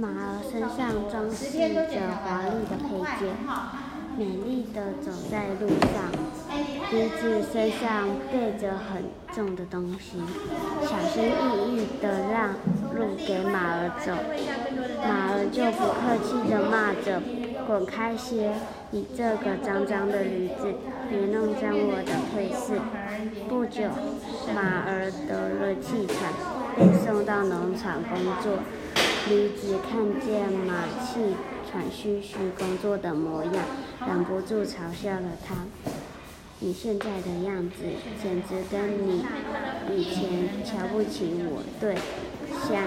马儿身上装饰着华丽的配件，美丽的走在路上。驴子身上背着很重的东西，小心翼翼地让路给马儿走。马儿就不客气地骂着：“滚开些！你这个脏脏的驴子，别弄脏我的配饰。”不久，马儿得了气喘，被送到农场工作。驴子看见马气喘吁吁工作的模样，忍不住嘲笑了他：“你现在的样子，简直跟你以前瞧不起我，对，像！”